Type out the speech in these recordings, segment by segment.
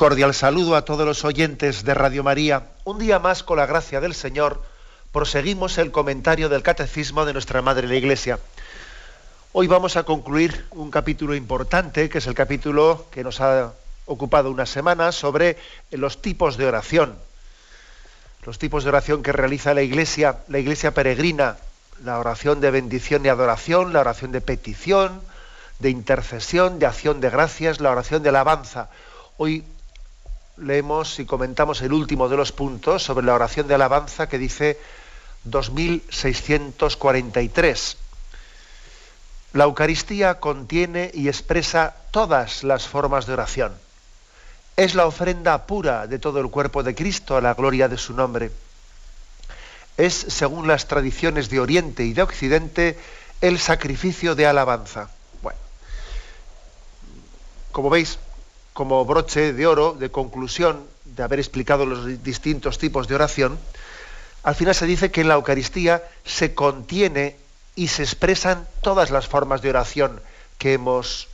Cordial saludo a todos los oyentes de Radio María. Un día más, con la gracia del Señor, proseguimos el comentario del Catecismo de nuestra Madre la Iglesia. Hoy vamos a concluir un capítulo importante, que es el capítulo que nos ha ocupado una semana, sobre los tipos de oración. Los tipos de oración que realiza la Iglesia, la Iglesia peregrina, la oración de bendición y adoración, la oración de petición, de intercesión, de acción de gracias, la oración de alabanza Hoy leemos y comentamos el último de los puntos sobre la oración de alabanza que dice 2643. La Eucaristía contiene y expresa todas las formas de oración. Es la ofrenda pura de todo el cuerpo de Cristo a la gloria de su nombre. Es, según las tradiciones de Oriente y de Occidente, el sacrificio de alabanza. Bueno, como veis, como broche de oro, de conclusión de haber explicado los distintos tipos de oración, al final se dice que en la Eucaristía se contiene y se expresan todas las formas de oración que hemos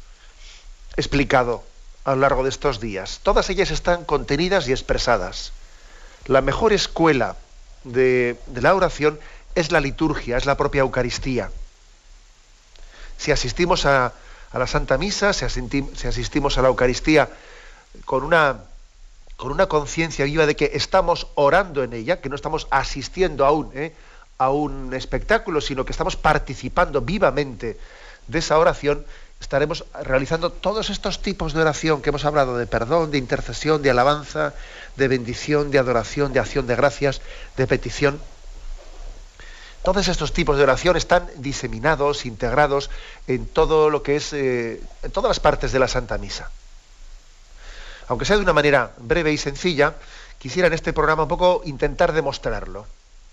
explicado a lo largo de estos días. Todas ellas están contenidas y expresadas. La mejor escuela de, la oración es la liturgia, es la propia Eucaristía. Si asistimos a, a la Santa Misa, si, asistimos a la Eucaristía con una, con una conciencia viva de que estamos orando en ella, que no estamos asistiendo aún ¿eh? a un espectáculo, sino que estamos participando vivamente de esa oración, estaremos realizando todos estos tipos de oración que hemos hablado, de perdón, de intercesión, de alabanza, de bendición, de adoración, de acción de gracias, de petición. Todos estos tipos de oración están diseminados, integrados en todo lo que es, eh, en todas las partes de la Santa Misa. Aunque sea de una manera breve y sencilla, quisiera en este programa un poco intentar demostrarlo,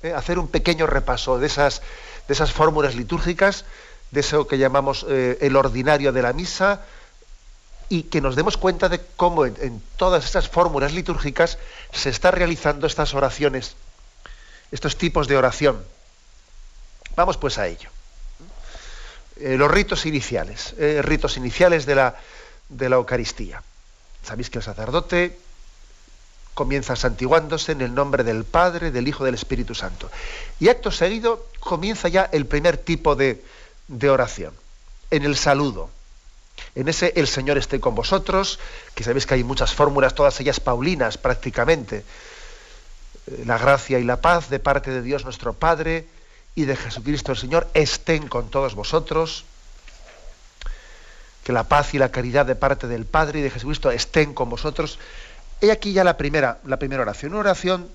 ¿eh? hacer un pequeño repaso de esas, de esas fórmulas litúrgicas, de eso que llamamos eh, el ordinario de la misa, y que nos demos cuenta de cómo en todas esas fórmulas litúrgicas se está realizando estas oraciones, estos tipos de oración. Vamos pues a ello. Eh, los ritos iniciales, eh, ritos iniciales de la, de la Eucaristía. Sabéis que el sacerdote comienza santiguándose en el nombre del Padre, del Hijo, del Espíritu Santo. Y acto seguido comienza ya el primer tipo de, de oración, en el saludo. En ese el Señor esté con vosotros, que sabéis que hay muchas fórmulas, todas ellas paulinas prácticamente. Eh, la gracia y la paz de parte de Dios nuestro Padre, y de Jesucristo el Señor estén con todos vosotros. Que la paz y la caridad de parte del Padre y de Jesucristo estén con vosotros. He aquí ya la primera, la primera oración, una oración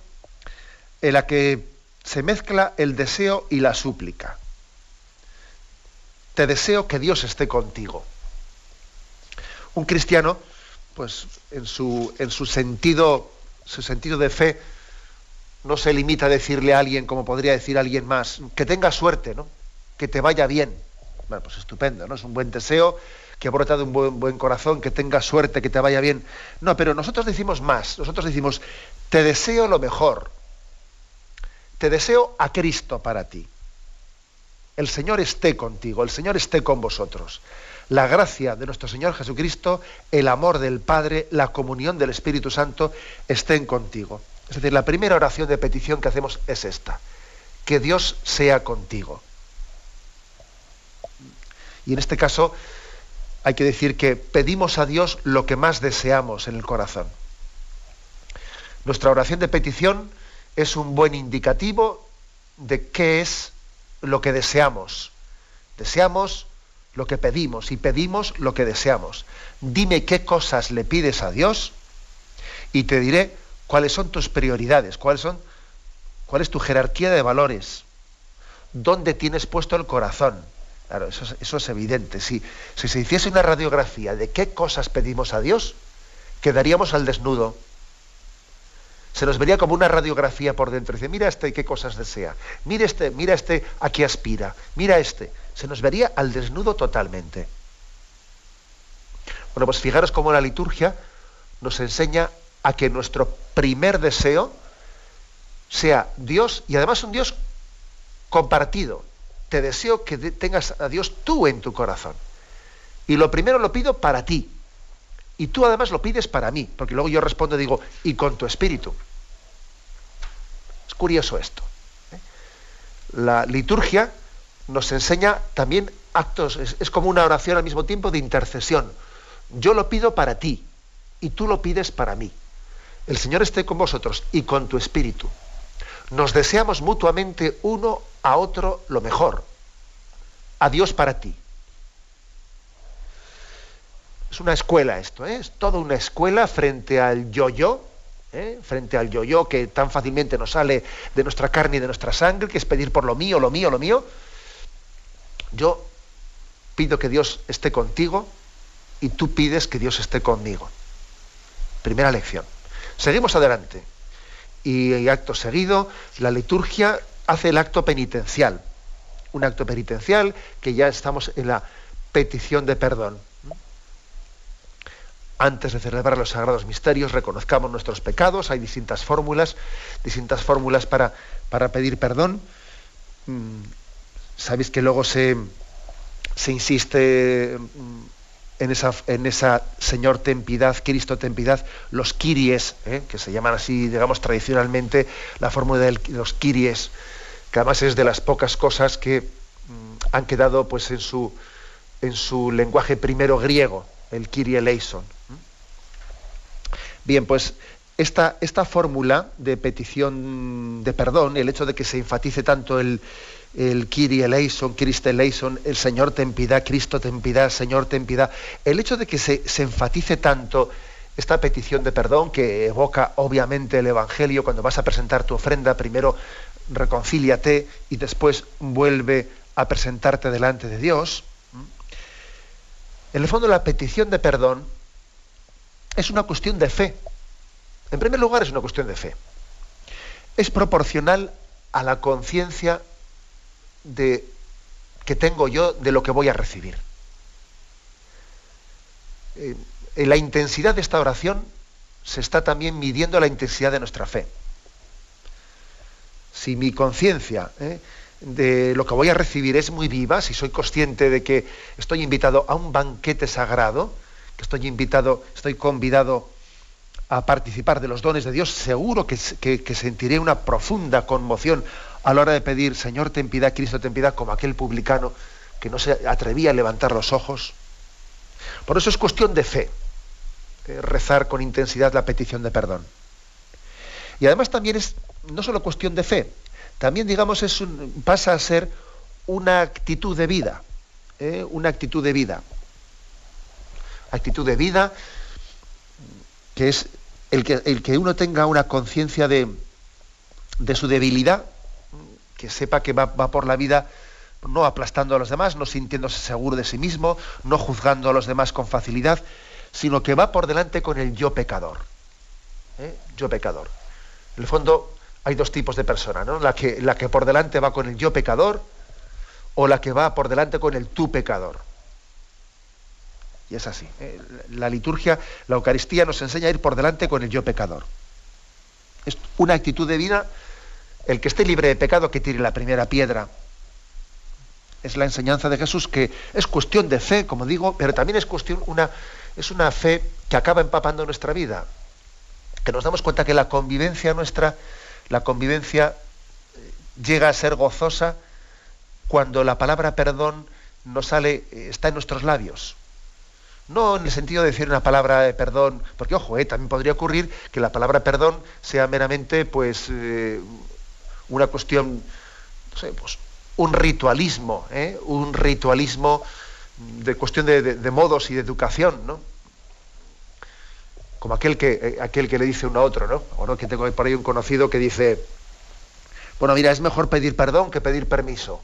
en la que se mezcla el deseo y la súplica. Te deseo que Dios esté contigo. Un cristiano, pues en su, en su sentido, su sentido de fe, no se limita a decirle a alguien, como podría decir alguien más, que tenga suerte, ¿no? que te vaya bien. Bueno, pues estupendo, ¿no? Es un buen deseo que brota de un buen, buen corazón, que tenga suerte, que te vaya bien. No, pero nosotros decimos más, nosotros decimos, te deseo lo mejor, te deseo a Cristo para ti. El Señor esté contigo, el Señor esté con vosotros. La gracia de nuestro Señor Jesucristo, el amor del Padre, la comunión del Espíritu Santo estén contigo. Es decir, la primera oración de petición que hacemos es esta, que Dios sea contigo. Y en este caso hay que decir que pedimos a Dios lo que más deseamos en el corazón. Nuestra oración de petición es un buen indicativo de qué es lo que deseamos. Deseamos lo que pedimos y pedimos lo que deseamos. Dime qué cosas le pides a Dios y te diré cuáles son tus prioridades, cuáles son, cuál es tu jerarquía de valores, dónde tienes puesto el corazón. Claro, eso es, evidente. Si, si se hiciese una radiografía de qué cosas pedimos a Dios, quedaríamos al desnudo. Se nos vería como una radiografía por dentro. Dice, mira este qué cosas desea. Mira este, mira este a qué aspira. Mira este. Se nos vería al desnudo totalmente. Bueno, pues fijaros cómo la liturgia nos enseña a que nuestro primer deseo sea Dios y además un Dios compartido. Te deseo que tengas a Dios tú en tu corazón. Y lo primero lo pido para ti. Y tú además lo pides para mí, porque luego yo respondo y digo, y con tu espíritu. Es curioso esto. ¿eh? La liturgia nos enseña también actos, es como una oración al mismo tiempo de intercesión. Yo lo pido para ti y tú lo pides para mí. El Señor esté con vosotros y con tu espíritu. Nos deseamos mutuamente uno a otro lo mejor. A Dios para ti. Es una escuela esto, ¿eh? es toda una escuela frente al yo-yo, ¿eh? frente al yo-yo que tan fácilmente nos sale de nuestra carne y de nuestra sangre, que es pedir por lo mío, lo mío, lo mío. Yo pido que Dios esté contigo y tú pides que Dios esté conmigo. Primera lección. Seguimos adelante. Y, acto seguido, la liturgia hace el acto penitencial. Un acto penitencial que ya estamos en la petición de perdón. Antes de celebrar los sagrados misterios, reconozcamos nuestros pecados. Hay distintas fórmulas, distintas fórmulas para, para pedir perdón. Mm, sabéis que luego se, se insiste mm, en esa, en esa Señor ten piedad, Cristo ten piedad, los kiries, ¿eh? que se llaman así, digamos, tradicionalmente, la fórmula de los kiries, que además es de las pocas cosas que mm, han quedado pues en su, en su lenguaje primero griego, el kirie eleison. Bien, pues esta, esta fórmula de petición de perdón, el hecho de que se enfatice tanto el, el Kyrie eleison, Christe eleison, el Señor ten Cristo ten piedad, Señor ten. El hecho de que se, enfatice tanto esta petición de perdón que evoca obviamente el Evangelio, cuando vas a presentar tu ofrenda, primero reconcíliate y después vuelve a presentarte delante de Dios. En el fondo la petición de perdón es una cuestión de fe. En primer lugar es una cuestión de fe. Es proporcional a la conciencia de, que tengo yo de lo que voy a recibir. Eh, en la intensidad de esta oración se está también midiendo la intensidad de nuestra fe. Si mi conciencia eh, de lo que voy a recibir es muy viva, si soy consciente de que estoy invitado a un banquete sagrado, que estoy invitado, estoy convidado a participar de los dones de Dios, seguro que, que sentiré una profunda conmoción a la hora de pedir, Señor, ten piedad, Cristo, ten piedad, como aquel publicano que no se atrevía a levantar los ojos. Por eso es cuestión de fe, eh, rezar con intensidad la petición de perdón. Y además también es no solo cuestión de fe, también, digamos, es pasa a ser una actitud de vida, ¿eh? una actitud de vida. Actitud de vida que es el que, el que uno tenga una conciencia de, de su debilidad, que sepa que va, por la vida no aplastando a los demás, no sintiéndose seguro de sí mismo, no juzgando a los demás con facilidad, sino que va por delante con el yo pecador. ¿eh? Yo pecador. En el fondo hay dos tipos de personas, ¿no? La que, la que por delante va con el yo pecador o la que va por delante con el tú pecador. Y es así. ¿eh? La liturgia, la Eucaristía nos enseña a ir por delante con el yo pecador. Es una actitud de vida el que esté libre de pecado que tire la primera piedra. Es la enseñanza de Jesús que es cuestión de fe, como digo, pero también es cuestión una es una fe que acaba empapando nuestra vida. Que nos damos cuenta que la convivencia nuestra, la convivencia eh, llega a ser gozosa cuando la palabra perdón nos sale, eh, está en nuestros labios. No en el sentido de decir una palabra de perdón, porque ojo, eh, también podría ocurrir que la palabra perdón sea meramente pues una cuestión, no sé, pues un ritualismo, ¿eh? un ritualismo de cuestión de, modos y de educación, ¿no? Como aquel que, eh, aquel que le dice uno a otro, ¿no? O que tengo por ahí un conocido que dice, bueno, mira, es mejor pedir perdón que pedir permiso.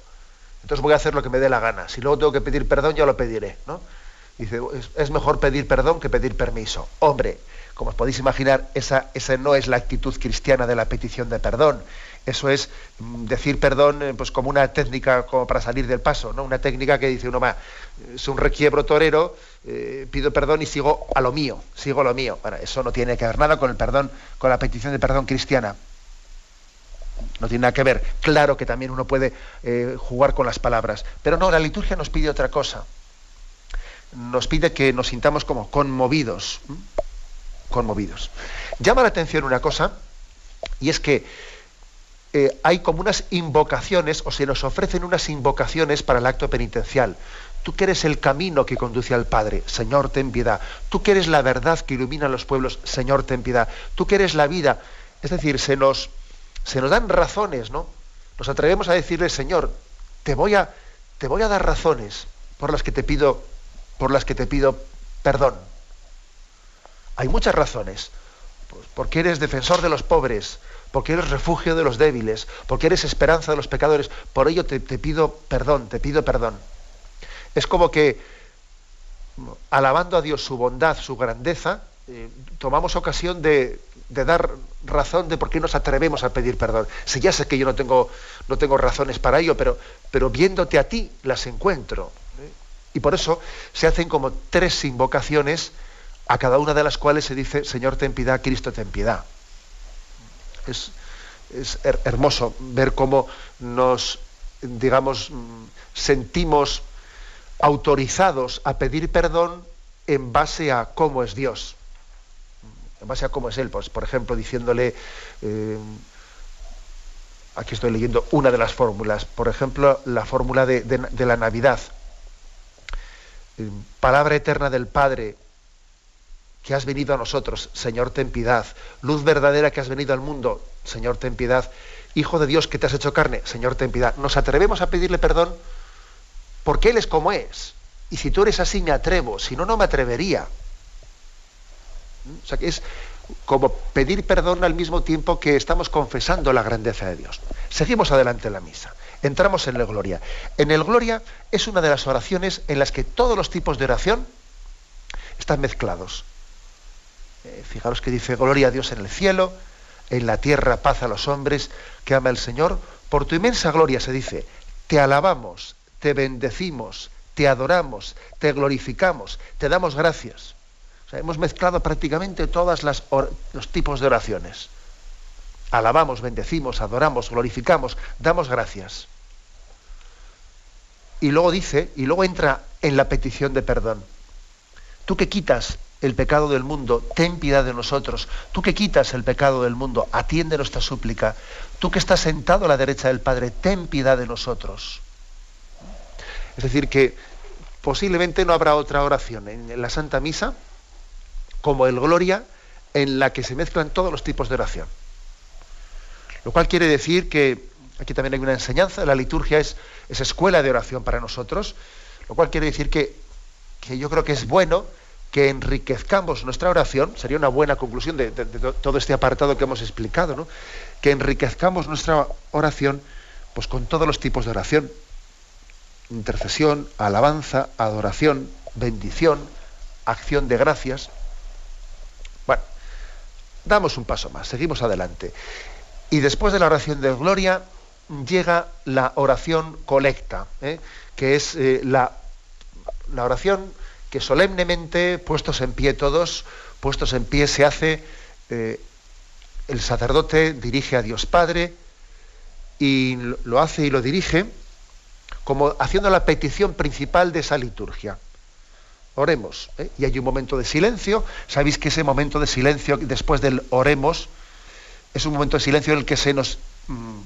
Entonces voy a hacer lo que me dé la gana. Si luego tengo que pedir perdón, ya lo pediré, ¿no? Dice, es, es mejor pedir perdón que pedir permiso. Hombre, como os podéis imaginar, esa, esa no es la actitud cristiana de la petición de perdón. Eso es mm, decir perdón eh, pues como una técnica como para salir del paso, ¿no? Una técnica que dice uno, va, es un requiebro torero, eh, pido perdón y sigo a lo mío, sigo lo mío. Bueno, eso no tiene que ver nada con el perdón, con la petición de perdón cristiana. No tiene nada que ver. Claro que también uno puede eh, jugar con las palabras. Pero no, la liturgia nos pide otra cosa. Nos pide que nos sintamos como conmovidos. Conmovidos. Llama la atención una cosa, y es que eh, hay como unas invocaciones, o se nos ofrecen unas invocaciones para el acto penitencial. Tú que eres el camino que conduce al Padre, Señor, ten piedad. Tú que eres la verdad que ilumina a los pueblos, Señor, ten piedad. Tú que eres la vida. Es decir, se nos, se nos dan razones, ¿no? Nos atrevemos a decirle, Señor, te voy a, te voy a dar razones por las que te pido, por las que te pido perdón. Hay muchas razones. Pues porque eres defensor de los pobres, porque eres refugio de los débiles, porque eres esperanza de los pecadores. Por ello te, pido perdón, te pido perdón. Es como que, alabando a Dios su bondad, su grandeza, eh, tomamos ocasión de, dar razón de por qué nos atrevemos a pedir perdón. Si ya sé que yo no tengo, no tengo razones para ello, pero, pero viéndote a ti las encuentro. ¿eh? Y por eso se hacen como tres invocaciones, a cada una de las cuales se dice, Señor, ten piedad, Cristo, ten piedad. Es, es hermoso ver cómo nos, digamos, mm, sentimos autorizados a pedir perdón en base a cómo es Dios, en base a cómo es Él. Pues, por ejemplo, diciéndole, eh, aquí estoy leyendo una de las fórmulas, por ejemplo, la fórmula de, la Navidad. Eh, palabra eterna del Padre, que has venido a nosotros, Señor, ten piedad. Luz verdadera que has venido al mundo, Señor, ten piedad. Hijo de Dios que te has hecho carne, Señor, ten piedad. Nos atrevemos a pedirle perdón porque Él es como es. Y si tú eres así, me atrevo, si no, no me atrevería. O sea que es como pedir perdón al mismo tiempo que estamos confesando la grandeza de Dios. Seguimos adelante en la misa. Entramos en la gloria. En el gloria es una de las oraciones en las que todos los tipos de oración están mezclados. Eh, fijaros que dice gloria a Dios en el cielo, en la tierra paz a los hombres que ama el Señor. Por tu inmensa gloria se dice, te alabamos, te bendecimos, te adoramos, te glorificamos, te damos gracias. hemos mezclado prácticamente todos los tipos de oraciones. Alabamos, bendecimos, adoramos, glorificamos, damos gracias. Y luego dice, y luego entra en la petición de perdón. Tú que quitas el pecado del mundo, ten piedad de nosotros. Tú que quitas el pecado del mundo, atiende nuestra súplica. Tú que estás sentado a la derecha del Padre, ten piedad de nosotros. Es decir, que posiblemente no habrá otra oración en la Santa Misa como el Gloria en la que se mezclan todos los tipos de oración. Lo cual quiere decir que aquí también hay una enseñanza, la liturgia es, escuela de oración para nosotros, lo cual quiere decir que, yo creo que es bueno que enriquezcamos nuestra oración, sería una buena conclusión de, todo este apartado que hemos explicado, ¿no? que enriquezcamos nuestra oración pues, con todos los tipos de oración, intercesión, alabanza, adoración, bendición, acción de gracias. Bueno, damos un paso más, seguimos adelante. Y después de la oración de gloria llega la oración colecta, ¿eh? que es eh, la, la, oración que solemnemente, puestos en pie todos, puestos en pie, se hace, eh, el sacerdote dirige a Dios Padre y lo hace y lo dirige como haciendo la petición principal de esa liturgia. Oremos. ¿eh? Y hay un momento de silencio. Sabéis que ese momento de silencio después del oremos es un momento de silencio en el que se nos mm,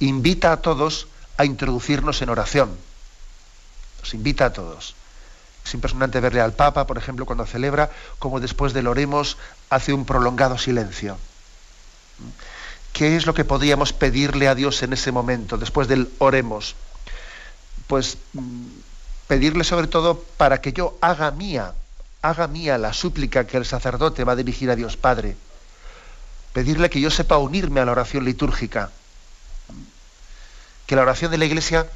invita a todos a introducirnos en oración. Nos invita a todos. Es impresionante verle al Papa, por ejemplo, cuando celebra, como después del oremos hace un prolongado silencio. ¿Qué es lo que podríamos pedirle a Dios en ese momento, después del oremos? pues mm, pedirle sobre todo para que yo haga mía, haga mía la súplica que el sacerdote va a dirigir a Dios Padre. Pedirle que yo sepa unirme a la oración litúrgica. Que la oración de la Iglesia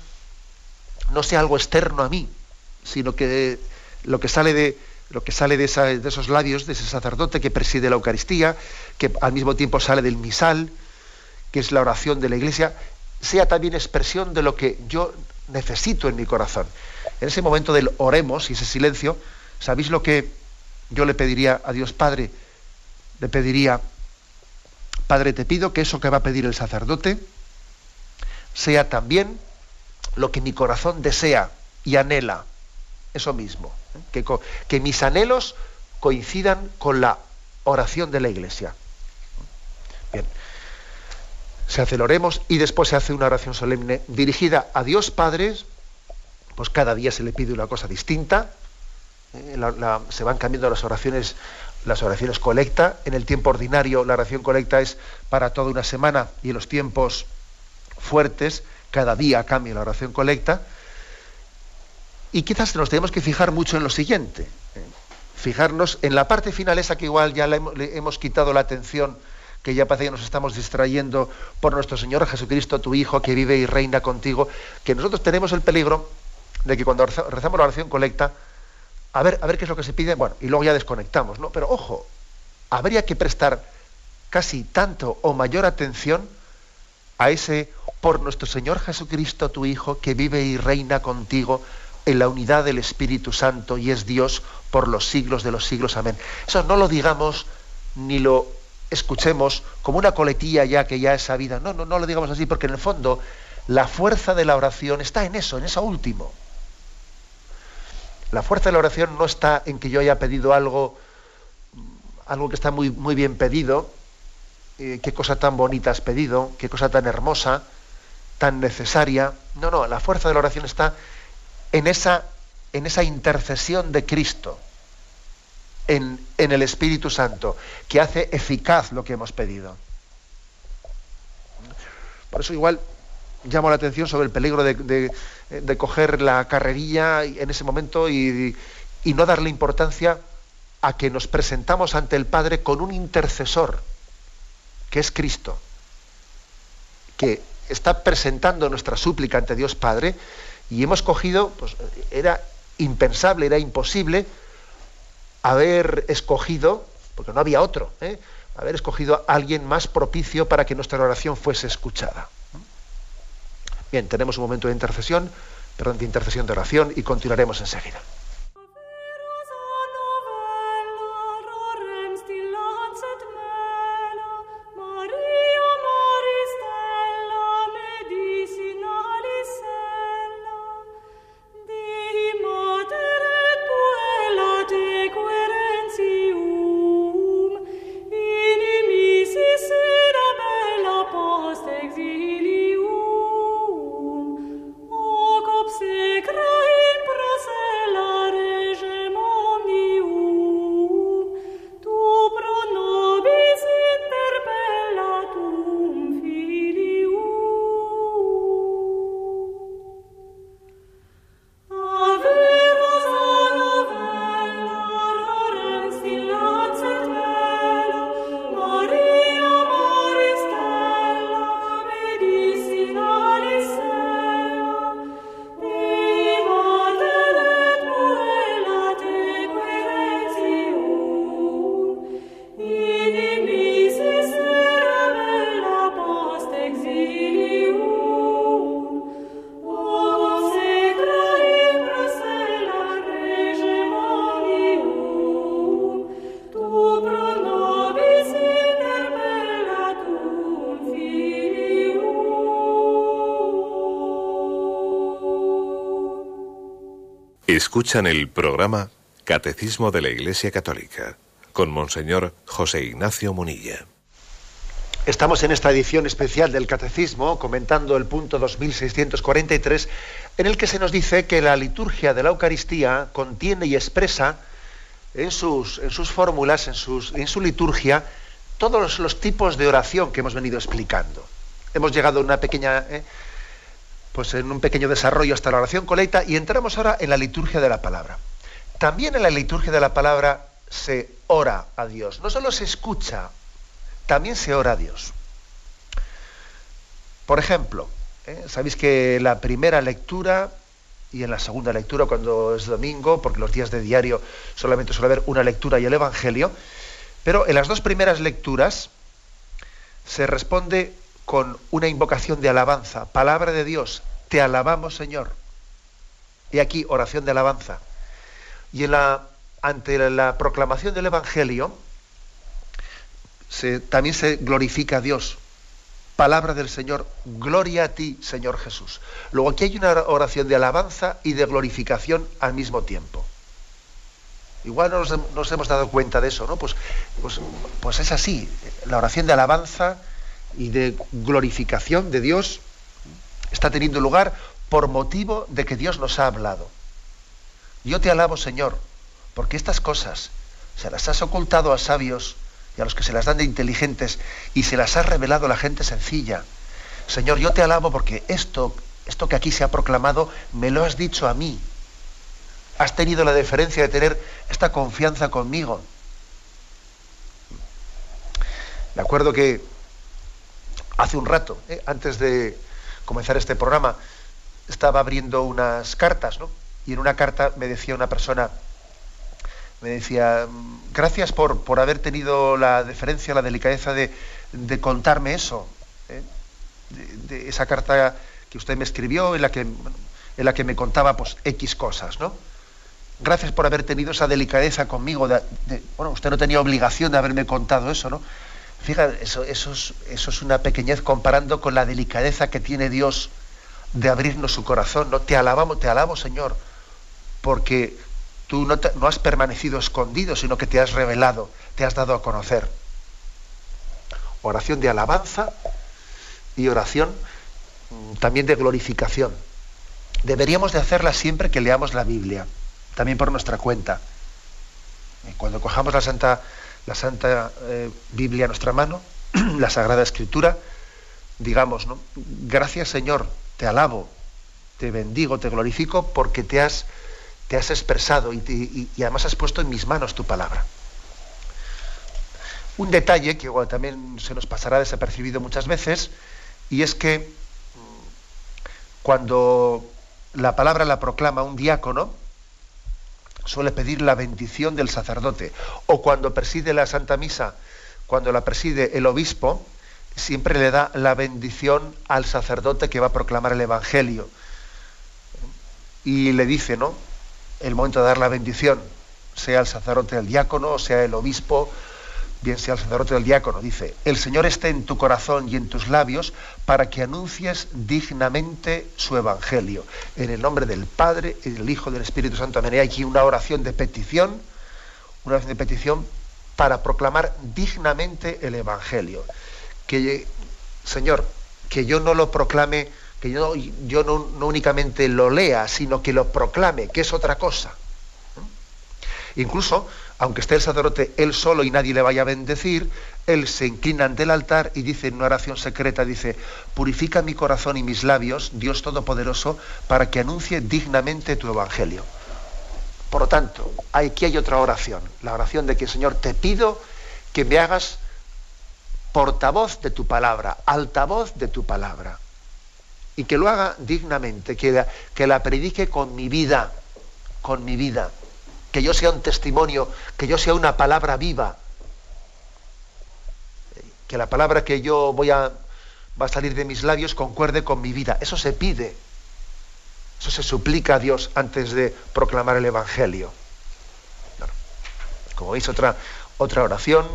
no sea algo externo a mí, sino que lo que sale de, lo que sale de, esos labios de ese sacerdote que preside la Eucaristía, que al mismo tiempo sale del misal, que es la oración de la Iglesia, sea también expresión de lo que yo necesito en mi corazón. En ese momento del oremos y ese silencio, ¿sabéis lo que yo le pediría a Dios Padre? Le pediría, Padre, te pido que eso que va a pedir el sacerdote sea también lo que mi corazón desea y anhela. Eso mismo. Que, que mis anhelos coincidan con la oración de la Iglesia. Bien se hace el oremos y después se hace una oración solemne dirigida a Dios Padre, pues cada día se le pide una cosa distinta, eh, se van cambiando las oraciones, las oraciones colecta, en el tiempo ordinario la oración colecta es para toda una semana y en los tiempos fuertes cada día cambia la oración colecta, y quizás nos tenemos que fijar mucho en lo siguiente, eh, fijarnos en la parte final esa que igual ya le hemos quitado la atención, que ya parece que nos estamos distrayendo por nuestro Señor Jesucristo, tu Hijo, que vive y reina contigo, que nosotros tenemos el peligro de que cuando rezamos la oración colecta, a ver, a ver qué es lo que se pide, bueno, y luego ya desconectamos, ¿no? Pero ojo, habría que prestar casi tanto o mayor atención a ese por nuestro Señor Jesucristo, tu Hijo, que vive y reina contigo en la unidad del Espíritu Santo y es Dios por los siglos de los siglos. Amén. Eso no lo digamos ni lo escuchemos como una coletilla ya que ya es sabida. No, no, no lo digamos así, porque en el fondo la fuerza de la oración está en eso, en eso último. La fuerza de la oración no está en que yo haya pedido algo, algo que está muy, muy bien pedido, eh, qué cosa tan bonita has pedido, qué cosa tan hermosa, tan necesaria. No, no, la fuerza de la oración está en esa, en esa intercesión de Cristo en, el Espíritu Santo, que hace eficaz lo que hemos pedido. Por eso igual llamo la atención sobre el peligro de, coger la carrerilla en ese momento y, y, no darle importancia a que nos presentamos ante el Padre con un intercesor, que es Cristo, que está presentando nuestra súplica ante Dios Padre, y hemos cogido, pues era impensable, era imposible haber escogido, porque no había otro, ¿eh? haber escogido a alguien más propicio para que nuestra oración fuese escuchada. Bien, tenemos un momento de intercesión, perdón, de intercesión de oración y continuaremos enseguida. Escuchan el programa Catecismo de la Iglesia Católica con Monseñor José Ignacio Munilla. Estamos en esta edición especial del Catecismo comentando el punto 2643 en el que se nos dice que la liturgia de la Eucaristía contiene y expresa en sus, en sus fórmulas, en, sus, en su liturgia, todos los tipos de oración que hemos venido explicando. Hemos llegado a una pequeña... Eh, pues en un pequeño desarrollo hasta la oración colecta y entramos ahora en la liturgia de la palabra. También en la liturgia de la palabra se ora a Dios. No solo se escucha, también se ora a Dios. Por ejemplo, ¿eh? sabéis que la primera lectura y en la segunda lectura cuando es domingo, porque los días de diario solamente suele haber una lectura y el Evangelio. Pero en las dos primeras lecturas se responde con una invocación de alabanza, palabra de Dios, te alabamos Señor. Y aquí oración de alabanza. Y ante la proclamación del Evangelio también se glorifica a Dios. Palabra del Señor, gloria a ti, Señor Jesús. Luego aquí hay una oración de alabanza y de glorificación al mismo tiempo. Igual no nos, hemos dado cuenta de eso, ¿no? Pues, pues, pues, es así. La oración de alabanza y de glorificación de Dios está teniendo lugar por motivo de que Dios nos ha hablado. Yo te alabo, Señor, porque estas cosas se las has ocultado a sabios y a los que se las dan de inteligentes y se las has revelado a la gente sencilla. Señor, yo te alabo porque esto, esto que aquí se ha proclamado, me lo has dicho a mí, has tenido la deferencia de tener esta confianza conmigo. Me acuerdo que hace un rato, ¿eh? antes de comenzar este programa, estaba abriendo unas cartas, ¿no? Y en una carta me decía una persona, me decía, gracias por, por haber tenido la deferencia, la delicadeza de, contarme eso, ¿eh? de, esa carta que usted me escribió en la que, en la que me contaba pues X cosas, ¿no? gracias por haber tenido esa delicadeza conmigo. bueno, usted no tenía obligación de haberme contado eso, ¿no? Fíjate, eso, eso, es, eso es una pequeñez comparando con la delicadeza que tiene Dios de abrirnos su corazón. ¿no? Te alabamos, te alabo, Señor, porque tú no, no has permanecido escondido, sino que te has revelado, te has dado a conocer. Oración de alabanza y oración mm, también de glorificación. Deberíamos de hacerla siempre que leamos la Biblia también por nuestra cuenta. Cuando cojamos la Santa, la Santa eh, Biblia en nuestra mano, la Sagrada Escritura, digamos, ¿no? Gracias Señor, te alabo, te bendigo, te glorifico porque te has, te has expresado y, además has puesto en mis manos tu palabra. Un detalle que también se nos pasará desapercibido muchas veces, y es que mm, cuando la palabra la proclama un diácono, suele pedir la bendición del sacerdote. O cuando preside la Santa Misa, cuando la preside el obispo, siempre le da la bendición al sacerdote que va a proclamar el Evangelio. Y le dice, ¿no? El momento de dar la bendición, sea el sacerdote el diácono, sea el obispo, bien sea el sacerdote del diácono, dice, el Señor esté en tu corazón y en tus labios para que anuncies dignamente su evangelio. En el nombre del Padre, y del Hijo, y del Espíritu Santo. Amén. Hay aquí una oración de petición, una oración de petición para proclamar dignamente el evangelio. Que, Señor, que yo no lo proclame, que yo, yo no, no únicamente lo lea, sino que lo proclame, que es otra cosa. Incluso aunque esté el sacerdote él solo y nadie le vaya a bendecir, él se inclina ante el altar y dice en una oración secreta, dice, purifica mi corazón y mis labios, Dios Todopoderoso, para que anuncie dignamente tu evangelio. Por lo tanto, aquí hay otra oración, la oración de que, Señor, te pido que me hagas portavoz de tu palabra, altavoz de tu palabra, y que lo haga dignamente, que que la predique con mi vida, con mi vida que yo sea un testimonio, que yo sea una palabra viva, que la palabra que yo voy a va a salir de mis labios concuerde con mi vida. Eso se pide. Eso se suplica a Dios antes de proclamar el Evangelio. Como veis, otra, otra oración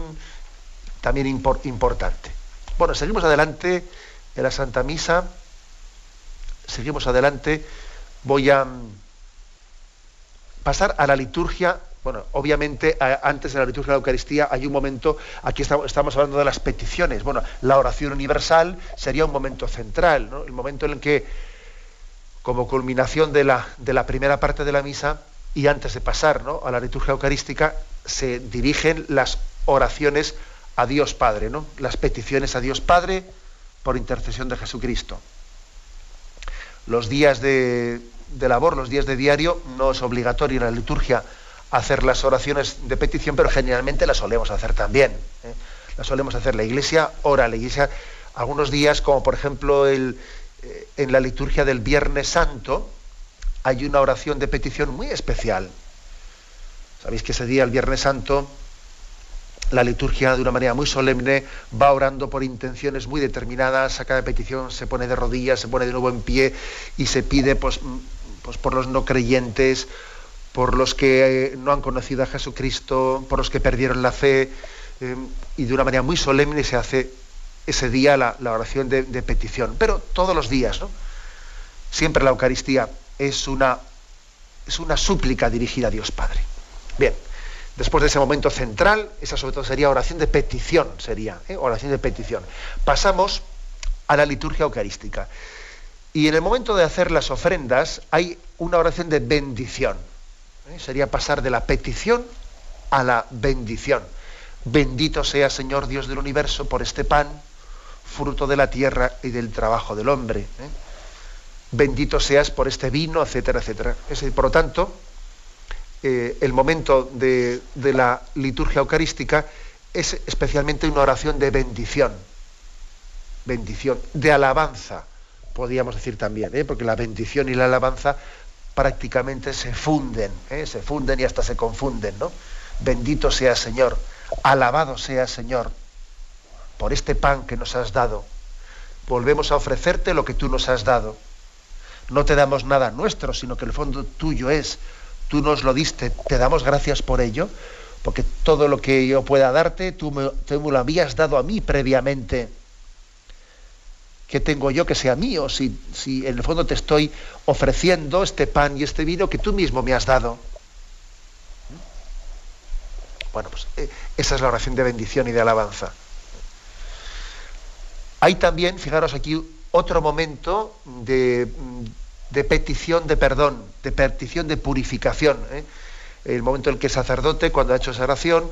también importante. Bueno, seguimos adelante en la Santa Misa. Seguimos adelante. Voy a pasar a la liturgia, bueno, obviamente antes de la liturgia de la Eucaristía hay un momento, aquí estamos, hablando de las peticiones, bueno, la oración universal sería un momento central, el momento en el que, como culminación de la, de la primera parte de la misa, y antes de pasar ¿no? a la liturgia eucarística, se dirigen las oraciones a Dios Padre, ¿no? las peticiones a Dios Padre por intercesión de Jesucristo. Los días de, de labor, los días de diario, no es obligatorio en la liturgia hacer las oraciones de petición, pero generalmente las solemos hacer también. ¿eh? Las solemos hacer la iglesia, ora la iglesia, algunos días, como por ejemplo el, eh, en la liturgia del Viernes Santo, hay una oración de petición muy especial. Sabéis que ese día, el Viernes Santo, la liturgia de una manera muy solemne va orando por intenciones muy determinadas, a cada petición se pone de rodillas, se pone de nuevo en pie y se pide pues, pues por los no creyentes, por los que eh, no han conocido a Jesucristo, por los que perdieron la fe, eh, y de una manera muy solemne se hace ese día la, oración de, petición. Pero todos los días, ¿no? Siempre la Eucaristía es una, es una súplica dirigida a Dios Padre. Bien, después de ese momento central, esa sobre todo sería oración de petición, sería, ¿eh? oración de petición. Pasamos a la liturgia eucarística. Y en el momento de hacer las ofrendas hay una oración de bendición. ¿eh? Sería pasar de la petición a la bendición. Bendito sea Señor Dios del universo por este pan, fruto de la tierra y del trabajo del hombre. ¿eh? Bendito seas por este vino, etcétera, etcétera. Por lo tanto, eh, el momento de, la liturgia eucarística es especialmente una oración de bendición, bendición, de alabanza, podríamos decir también, ¿eh? porque la bendición y la alabanza prácticamente se funden, ¿eh? se funden y hasta se confunden, ¿no? Bendito sea Señor, alabado sea Señor, por este pan que nos has dado. Volvemos a ofrecerte lo que tú nos has dado. No te damos nada nuestro, sino que el fondo tuyo es tú nos lo diste, te damos gracias por ello, porque todo lo que yo pueda darte, tú me, lo habías dado a mí previamente. ¿Qué tengo yo que sea mío si, si en el fondo te estoy ofreciendo este pan y este vino que tú mismo me has dado? Bueno, pues eh, esa es la oración de bendición y de alabanza. Hay también, fijaros aquí, otro momento de, de petición de perdón, de petición de purificación. ¿eh? El momento en que el sacerdote, cuando ha hecho esa oración,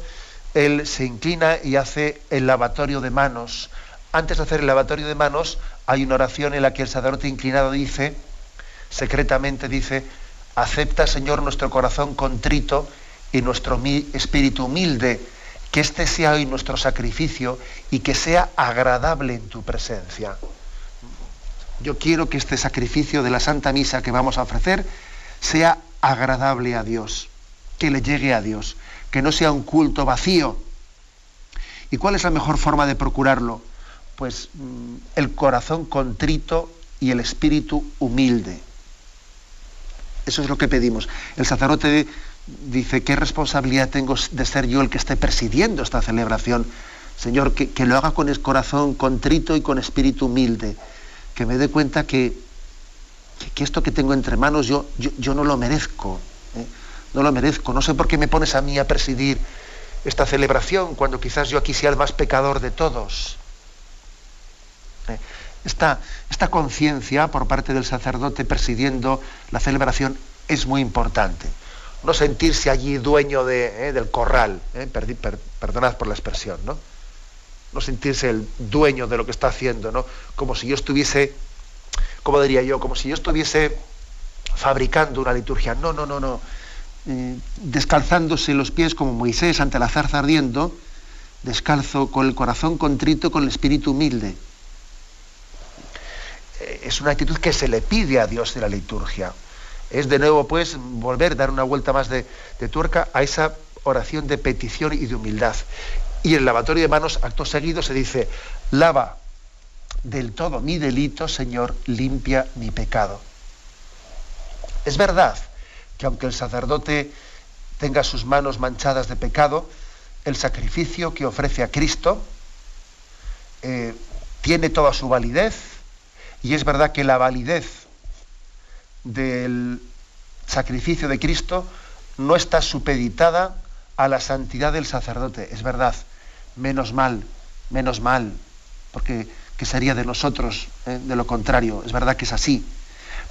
él se inclina y hace el lavatorio de manos. Antes de hacer el lavatorio de manos, hay una oración en la que el sacerdote inclinado dice, secretamente dice, acepta Señor nuestro corazón contrito y nuestro espíritu humilde, que este sea hoy nuestro sacrificio y que sea agradable en tu presencia yo quiero que este sacrificio de la Santa Misa que vamos a ofrecer sea agradable a Dios, que le llegue a Dios, que no sea un culto vacío. ¿Y cuál es la mejor forma de procurarlo? Pues mm, el corazón contrito y el espíritu humilde. Eso es lo que pedimos. El sacerdote dice, ¿qué responsabilidad tengo de ser yo el que esté presidiendo esta celebración? Señor, que, lo haga con el corazón contrito y con espíritu humilde que me dé cuenta que, que, esto que tengo entre manos yo, yo, no lo merezco. ¿eh? No lo merezco. No sé por qué me pones a mí a presidir esta celebración cuando quizás yo aquí sea el más pecador de todos. ¿Eh? Esta, conciencia por parte del sacerdote presidiendo la celebración es muy importante. No sentirse allí dueño de, ¿eh? del corral, perdonad por la expresión, ¿no? no sentirse el dueño de lo que está haciendo, ¿no? Como si yo estuviese, como diría yo, como si yo estuviese fabricando una liturgia. No, no, no, no. Eh, descalzándose los pies como Moisés ante la zarza ardiendo, descalzo con el corazón contrito, con el espíritu humilde. Es una actitud que se le pide a Dios de la liturgia. Es de nuevo, pues, volver, dar una vuelta más de, tuerca a esa oración de petición y de humildad. Y en el lavatorio de manos, acto seguido, se dice, lava del todo mi delito, Señor, limpia mi pecado. Es verdad que aunque el sacerdote tenga sus manos manchadas de pecado, el sacrificio que ofrece a Cristo eh, tiene toda su validez y es verdad que la validez del sacrificio de Cristo no está supeditada a la santidad del sacerdote, es verdad, menos mal, menos mal, porque ¿qué sería de nosotros eh? de lo contrario? Es verdad que es así.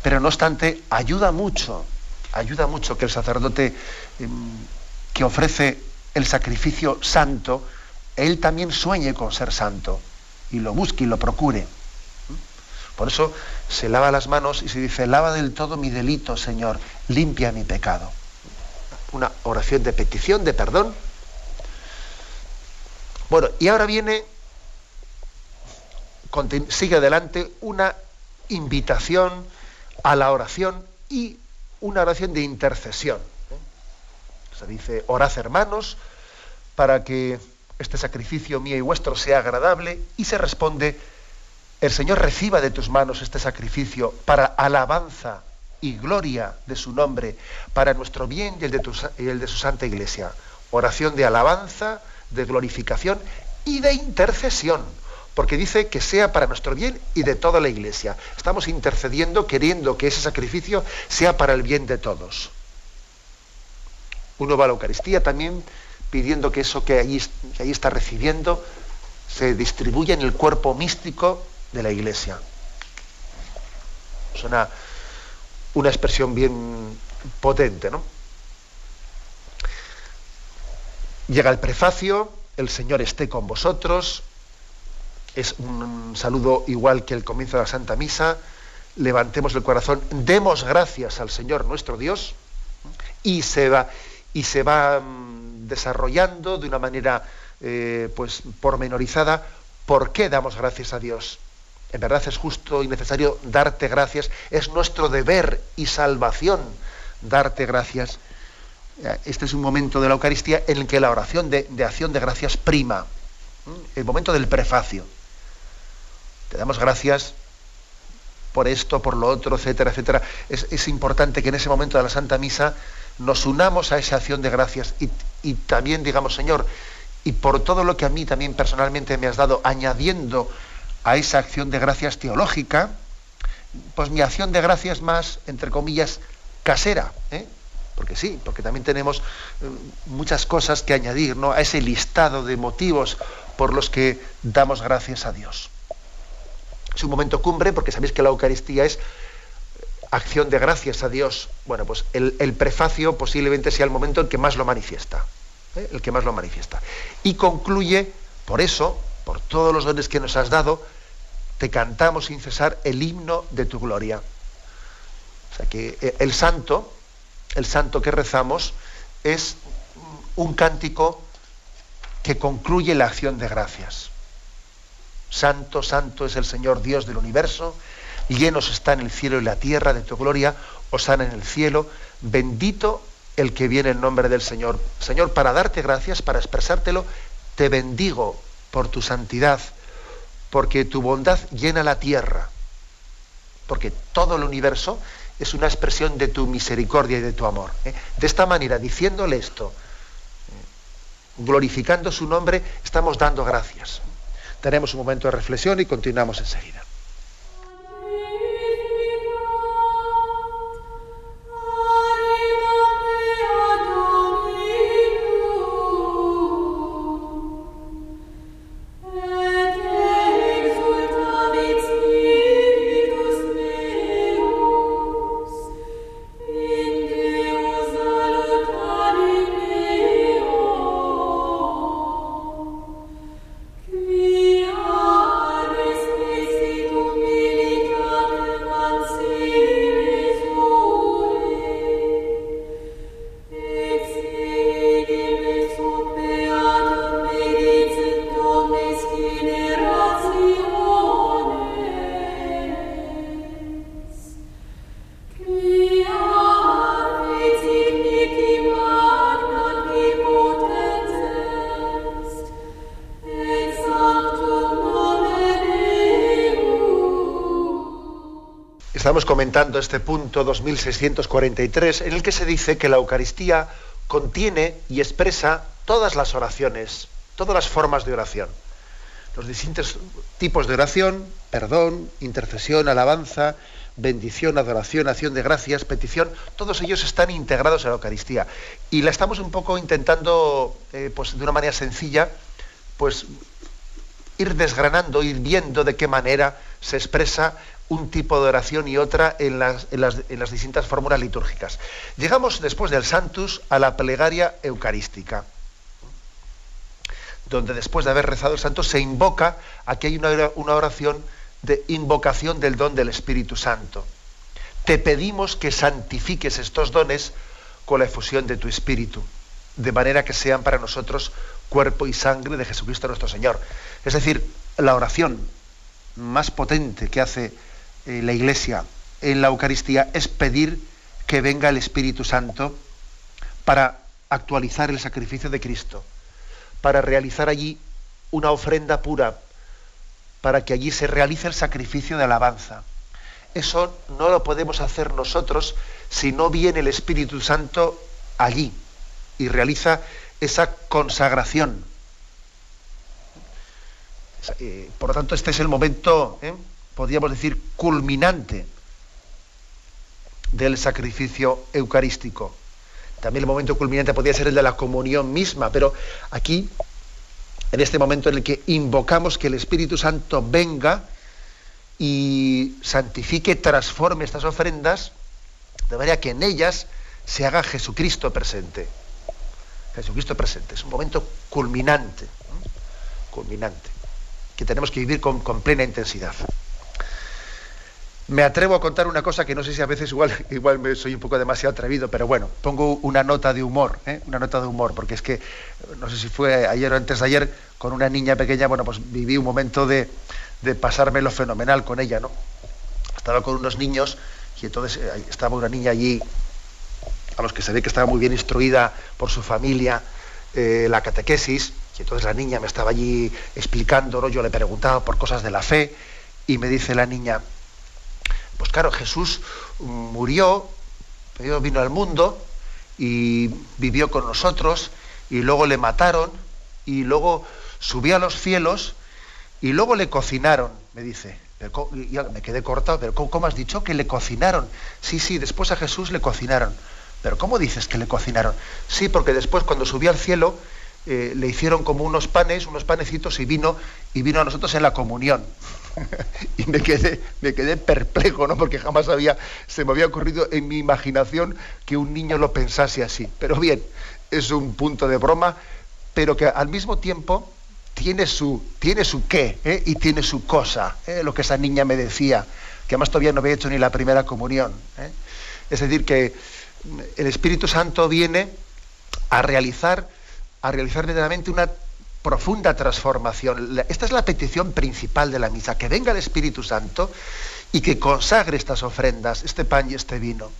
Pero no obstante, ayuda mucho, ayuda mucho que el sacerdote em, que ofrece el sacrificio santo, él también sueñe con ser santo y lo busque y lo procure. Por eso se lava las manos y se dice, lava del todo mi delito, Señor, limpia mi pecado. Una oración de petición, de perdón, bueno, y ahora viene, sigue adelante, una invitación a la oración y una oración de intercesión. Se dice, orad hermanos, para que este sacrificio mío y vuestro sea agradable, y se responde, el Señor reciba de tus manos este sacrificio para alabanza y gloria de su nombre, para nuestro bien y el de, y el de su santa iglesia. Oración de alabanza, de glorificación y de intercesión porque dice que sea para nuestro bien y de toda la iglesia. Estamos intercediendo queriendo que ese sacrificio sea para el bien de todos. Uno va a la Eucaristía también pidiendo que eso que ahí, está recibiendo se distribuya en el cuerpo místico de la iglesia. Es una, una expresión bien potente, ¿no? Llega el prefacio, el Señor esté con vosotros, es un saludo igual que el comienzo de la Santa Misa. Levantemos el corazón, demos gracias al Señor nuestro Dios y se va, y se va mm, desarrollando de una manera eh, pues pormenorizada por qué damos gracias a Dios. En verdad es justo y necesario darte gracias, es nuestro deber y salvación darte gracias. Este es un momento de la Eucaristía en el que la oración de, de acción de gracias prima, el momento del prefacio. Te damos gracias por esto, por lo otro, etcétera, etcétera. Es, importante que en ese momento de la Santa Misa nos unamos a esa acción de gracias y, también digamos, Señor, y por todo lo que a mí también personalmente me has dado, añadiendo a esa acción de gracias teológica, pues mi acción de gracias más, entre comillas, casera, ¿eh? porque sí, porque también tenemos eh, muchas cosas que añadir ¿no? a ese listado de motivos por los que damos gracias a Dios. Es un momento cumbre porque sabéis que la Eucaristía es acción de gracias a Dios. Bueno, pues el, prefacio posiblemente sea el momento en que más lo manifiesta. ¿eh? El que más lo manifiesta. Y concluye, por eso, por todos los dones que nos has dado, te cantamos sin cesar el himno de tu gloria. O sea que eh, el santo, el santo que rezamos, es un cántico que concluye la acción de gracias. Santo, santo es el Señor Dios del universo, llenos está en el cielo y la tierra de tu gloria, osana en el cielo, bendito el que viene en nombre del Señor. Señor, para darte gracias, para expresártelo, te bendigo por tu santidad, porque tu bondad llena la tierra, porque todo el universo es una expresión de tu misericordia y de tu amor. ¿eh? De esta manera, diciéndole esto, ¿eh? glorificando su nombre, estamos dando gracias. Tenemos un momento de reflexión y continuamos enseguida. Estamos comentando este punto 2643 en el que se dice que la Eucaristía contiene y expresa todas las oraciones, todas las formas de oración. Los distintos tipos de oración, perdón, intercesión, alabanza, bendición, adoración, acción de gracias, petición, todos ellos están integrados en la Eucaristía. Y la estamos un poco intentando, eh, pues de una manera sencilla, pues ir desgranando, ir viendo de qué manera se expresa un tipo de oración y otra en las, distintas fórmulas litúrgicas. Llegamos después del Santus a la plegaria eucarística, donde después de haber rezado el Santo se invoca, aquí hay una, una oración de invocación del don del Espíritu Santo. Te pedimos que santifiques estos dones con la efusión de tu Espíritu, de manera que sean para nosotros cuerpo y sangre de Jesucristo nuestro Señor. Es decir, la oración más potente que hace eh, la Iglesia en la Eucaristía es pedir que venga el Espíritu Santo para actualizar el sacrificio de Cristo, para realizar allí una ofrenda pura, para que allí se realice el sacrificio de alabanza. Eso no lo podemos hacer nosotros si no viene el Espíritu Santo allí y realiza esa consagración. Eh, por lo tanto, este es el momento, ¿eh? Podríamos decir, culminante del sacrificio eucarístico. También el momento culminante podría ser el de la comunión misma, pero aquí, en este momento en el que invocamos que el Espíritu Santo venga y santifique, transforme estas ofrendas, de manera que en ellas se haga Jesucristo presente. Jesucristo presente. Es un momento culminante, culminante, que tenemos que vivir con, plena intensidad. Me atrevo a contar una cosa que no sé si a veces igual, igual me soy un poco demasiado atrevido, pero bueno, pongo una nota de humor, ¿eh? una nota de humor, porque es que, no sé si fue ayer o antes de ayer, con una niña pequeña, bueno, pues viví un momento de, de pasármelo fenomenal con ella, ¿no? Estaba con unos niños y entonces eh, estaba una niña allí a los que se ve que estaba muy bien instruida por su familia, eh, la catequesis, y entonces la niña me estaba allí explicando, yo le preguntaba por cosas de la fe, y me dice la niña, pues claro, Jesús murió, vino al mundo y vivió con nosotros, y luego le mataron, y luego subió a los cielos, y luego le cocinaron, me dice. me quedé cortado, pero ¿cómo has dicho que le cocinaron? Sí, sí, después a Jesús le cocinaron. Pero ¿cómo dices que le cocinaron? Sí, porque después cuando subió al cielo eh, le hicieron como unos panes, unos panecitos y vino y vino a nosotros en la comunión. y me quedé, me quedé perplejo, ¿no? Porque jamás había, se me había ocurrido en mi imaginación que un niño lo pensase así. Pero bien, es un punto de broma, pero que al mismo tiempo tiene su, tiene su qué ¿eh? y tiene su cosa, ¿eh? lo que esa niña me decía, que además todavía no había hecho ni la primera comunión. Es decir, que el Espíritu Santo viene a realizar, a realizar verdaderamente una profunda transformación. Esta es la petición principal de la misa, que venga el Espíritu Santo y que consagre estas ofrendas, este pan y este vino,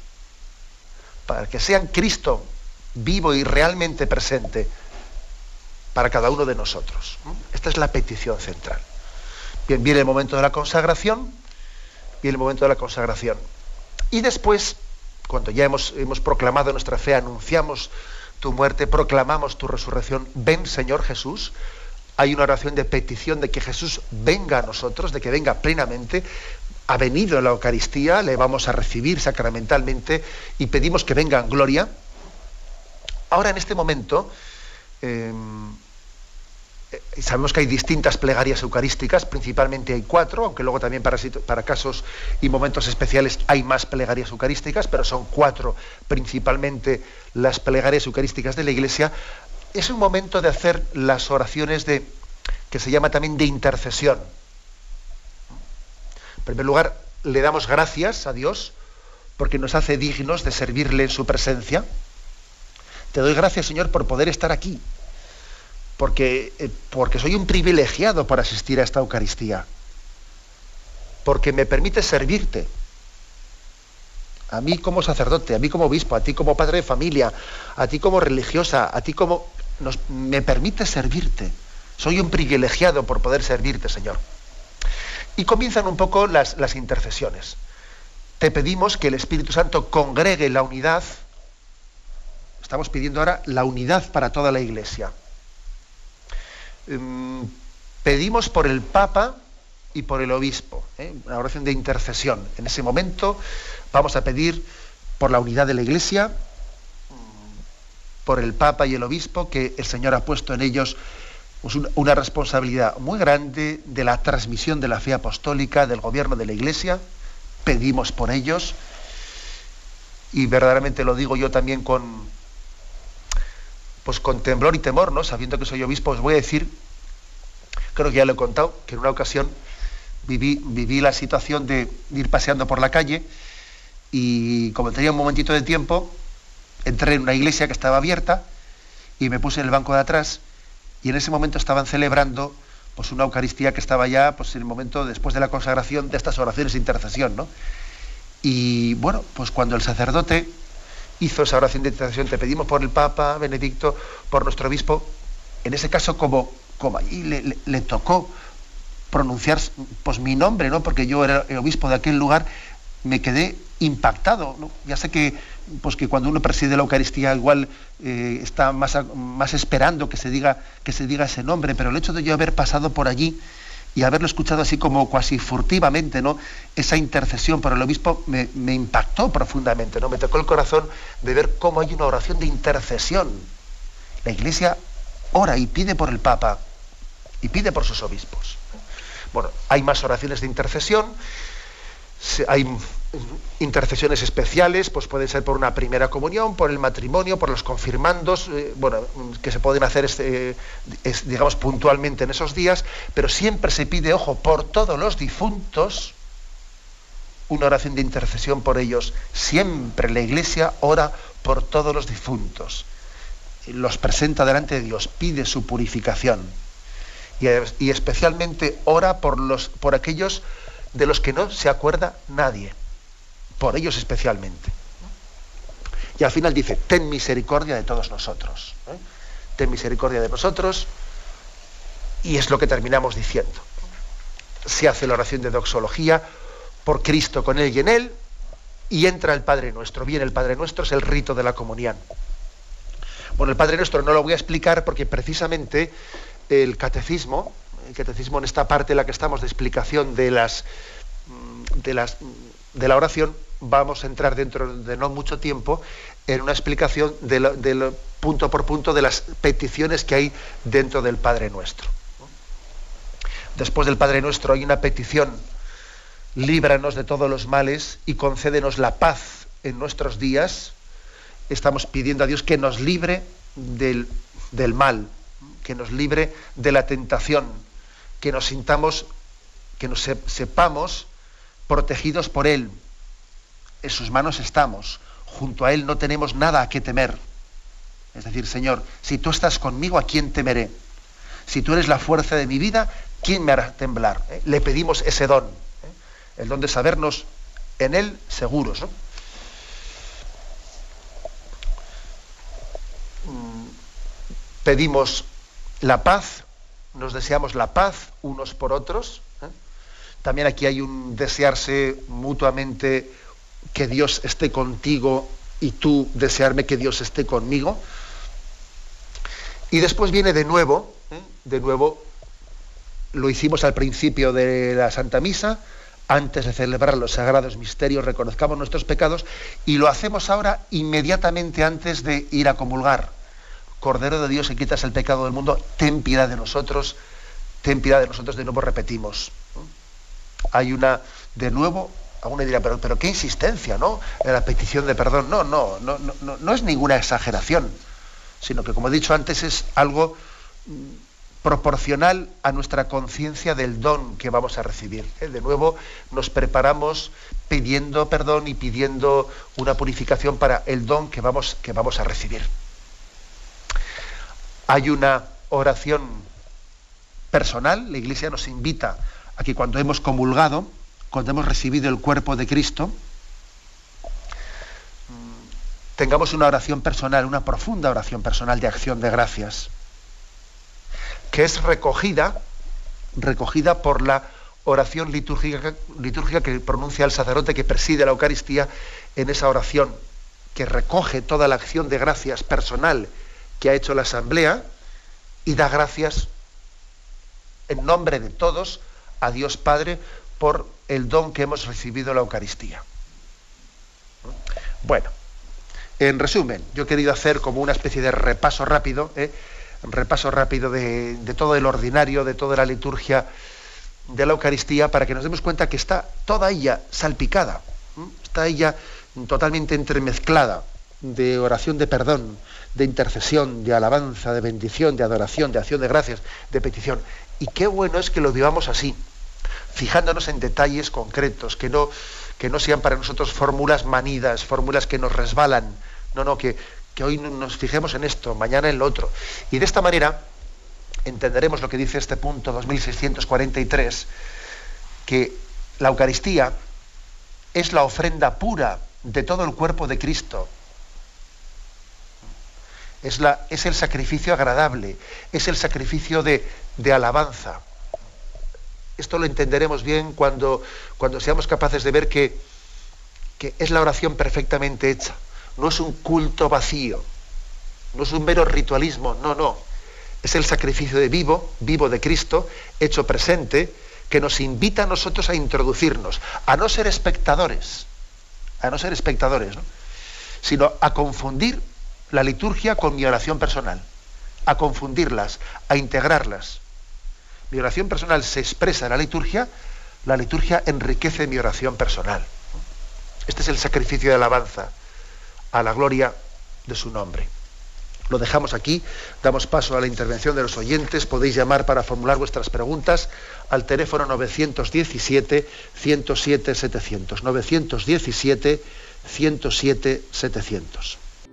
para que sean Cristo vivo y realmente presente para cada uno de nosotros. Esta es la petición central. Bien, viene el momento de la consagración, viene el momento de la consagración. Y después cuando ya hemos, hemos proclamado nuestra fe, anunciamos tu muerte, proclamamos tu resurrección, ven Señor Jesús, hay una oración de petición de que Jesús venga a nosotros, de que venga plenamente, ha venido en la Eucaristía, le vamos a recibir sacramentalmente y pedimos que venga en gloria. Ahora en este momento, em, sabemos que hay distintas plegarias eucarísticas, principalmente hay cuatro, aunque luego también para, para, casos y momentos especiales hay más plegarias eucarísticas, pero son cuatro principalmente las plegarias eucarísticas de la Iglesia. Es un momento de hacer las oraciones de que se llama también de intercesión. En primer lugar, le damos gracias a Dios porque nos hace dignos de servirle en su presencia. Te doy gracias, Señor, por poder estar aquí, porque, eh, porque soy un privilegiado por asistir a esta Eucaristía, porque me permite servirte. A mí como sacerdote, a mí como obispo, a ti como padre de familia, a ti como religiosa, a ti como... me permite servirte. Soy un privilegiado por poder servirte, Señor. Y comienzan un poco las intercesiones. Te pedimos que el Espíritu Santo congregue la unidad. Estamos pidiendo ahora la unidad para toda la Iglesia Em, pedimos por el Papa y por el Obispo, ¿eh? una oración de intercesión. En ese momento vamos a pedir por la unidad de la Iglesia, por el Papa y el Obispo, que el Señor ha puesto en ellos pues, una responsabilidad muy grande de la transmisión de la fe apostólica, del gobierno de la Iglesia. Pedimos por ellos y verdaderamente lo digo yo también con, pues con temblor y temor, ¿no? Sabiendo que soy obispo, os voy a decir, creo que ya lo he contado, que en una ocasión viví, viví la situación de ir paseando por la calle y como tenía un momentito de tiempo, entré en una iglesia que estaba abierta y me puse en el banco de atrás y en ese momento estaban celebrando pues una Eucaristía que estaba ya pues en el momento después de la consagración de estas oraciones de intercesión, ¿no? Y bueno, pues cuando el sacerdote hizo esa oración de intercesión, te pedimos por el Papa Benedicto, por nuestro obispo, en ese caso como, como allí le, tocó pronunciar pues, mi nombre, ¿no? porque yo era el obispo de aquel lugar, me quedé impactado. Ya sé que, pues que cuando uno preside la Eucaristía igual eh, está más, más esperando que se, diga, que se diga ese nombre, pero el hecho de yo haber pasado por allí y haberlo escuchado así como casi furtivamente, ¿no? Esa intercesión por el obispo me, me, impactó profundamente, ¿no? Me tocó el corazón de ver cómo hay una oración de intercesión. La Iglesia ora y pide por el Papa y pide por sus obispos. Bueno, hay más oraciones de intercesión, hay intercesiones especiales, pues puede ser por una primera comunión, por el matrimonio, por los confirmandos, eh, bueno, que se pueden hacer, este, digamos, puntualmente en esos días, pero siempre se pide, ojo, por todos los difuntos, una oración de intercesión por ellos. Siempre la Iglesia ora por todos los difuntos. Los presenta delante de Dios, pide su purificación. Y, y especialmente ora por, los, por aquellos de los que no se acuerda nadie por ellos especialmente. Y al final dice, ten misericordia de todos nosotros. ¿eh? Ten misericordia de nosotros. Y es lo que terminamos diciendo. Se hace la oración de doxología por Cristo con Él y en Él, y entra el Padre Nuestro. Bien, el Padre Nuestro es el rito de la comunión. Bueno, el Padre Nuestro no lo voy a explicar porque precisamente el catecismo, el catecismo en esta parte en la que estamos de explicación de las, de las de la oración, vamos a entrar dentro de no mucho tiempo en una explicación del punto por punto de las peticiones que hay dentro del Padre Nuestro. Después del Padre Nuestro hay una petición, líbranos de todos los males y concédenos la paz en nuestros días. Estamos pidiendo a Dios que nos libre del, del mal, que nos libre de la tentación, que nos sintamos, que nos sepamos protegidos por Él, en sus manos estamos, junto a Él no tenemos nada a que temer. Es decir, Señor, si tú estás conmigo, ¿a quién temeré? Si tú eres la fuerza de mi vida, ¿quién me hará temblar? ¿Eh? Le pedimos ese don, ¿eh? el don de sabernos en Él seguros. Mm, pedimos la paz, nos deseamos la paz unos por otros. ¿eh? También aquí hay un desearse mutuamente que Dios esté contigo y tú desearme que Dios esté conmigo. Y después viene de nuevo, ¿eh? de nuevo, lo hicimos al principio de la Santa Misa, antes de celebrar los sagrados misterios, reconozcamos nuestros pecados, y lo hacemos ahora inmediatamente antes de ir a comulgar. Cordero de Dios, que quitas el pecado del mundo, ten piedad de nosotros, ten piedad de nosotros, de nuevo repetimos. Hay una, de nuevo, Alguno dirá, pero, pero qué insistencia, ¿no? En la petición de perdón. No, no, no, no, no es ninguna exageración, sino que, como he dicho antes, es algo mm, proporcional a nuestra conciencia del don que vamos a recibir. ¿eh? De nuevo, nos preparamos pidiendo perdón y pidiendo una purificación para el don que vamos, que vamos a recibir. Hay una oración personal, la Iglesia nos invita a que cuando hemos comulgado, cuando hemos recibido el cuerpo de Cristo, tengamos una oración personal, una profunda oración personal de acción de gracias, que es recogida, recogida por la oración litúrgica, litúrgica que pronuncia el sacerdote que preside la Eucaristía en esa oración, que recoge toda la acción de gracias personal que ha hecho la Asamblea y da gracias en nombre de todos a Dios Padre por el don que hemos recibido la Eucaristía. Bueno, en resumen, yo he querido hacer como una especie de repaso rápido, ¿eh? repaso rápido de, todo el ordinario, de toda la liturgia de la Eucaristía, para que nos demos cuenta que está toda ella salpicada, está ella totalmente entremezclada de oración de perdón, de intercesión, de alabanza, de bendición, de adoración, de acción de gracias, de petición. Y qué bueno es que lo vivamos así fijándonos en detalles concretos, que no, que no sean para nosotros fórmulas manidas, fórmulas que nos resbalan, no, no, que, que hoy nos fijemos en esto, mañana en lo otro. Y de esta manera entenderemos lo que dice este punto 2643, que la Eucaristía es la ofrenda pura de todo el cuerpo de Cristo, es, la, es el sacrificio agradable, es el sacrificio de, de alabanza. Esto lo entenderemos bien cuando, cuando seamos capaces de ver que, que es la oración perfectamente hecha. No es un culto vacío, no es un mero ritualismo, no, no. Es el sacrificio de vivo, vivo de Cristo, hecho presente, que nos invita a nosotros a introducirnos, a no ser espectadores, a no ser espectadores, sino a confundir la liturgia con mi oración personal, a confundirlas, a integrarlas. Mi oración personal se expresa en la liturgia, la liturgia enriquece mi oración personal. Este es el sacrificio de alabanza a la gloria de su nombre. Lo dejamos aquí, damos paso a la intervención de los oyentes. Podéis llamar para formular vuestras preguntas al teléfono 917 107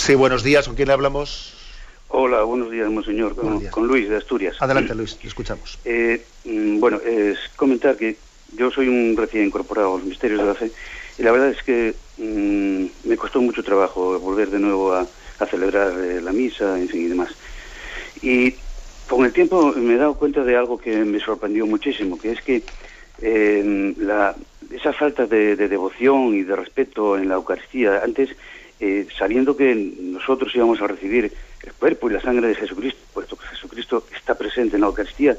Sí, buenos días. ¿Con quién hablamos? Hola, buenos días, monseñor. Con, Buenos días. con Luis de Asturias. Adelante, Luis, le escuchamos. Eh, mm, bueno, es comentar que yo soy un recién incorporado a los misterios de la fe y la verdad es que mm, me costó mucho trabajo volver de nuevo a, a celebrar eh, la misa, en fin, y demás. Y con el tiempo me he dado cuenta de algo que me sorprendió muchísimo, que es que eh, la, esa falta de, de devoción y de respeto en la Eucaristía, antes, eh, sabiendo que nosotros íbamos a recibir el cuerpo y la sangre de Jesucristo, puesto que Jesucristo está presente en la Eucaristía,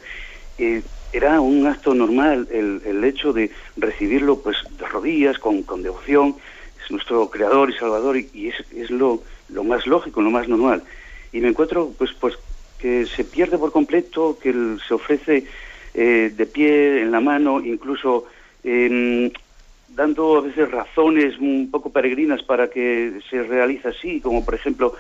eh, era un acto normal el, el hecho de recibirlo pues de rodillas, con, con devoción, es nuestro creador y salvador y, es, es lo, lo más lógico, lo más normal. Y me encuentro pues pues que se pierde por completo, que se ofrece eh, de pie, en la mano, incluso em, dando a veces razones un poco peregrinas para que se realice así, como por ejemplo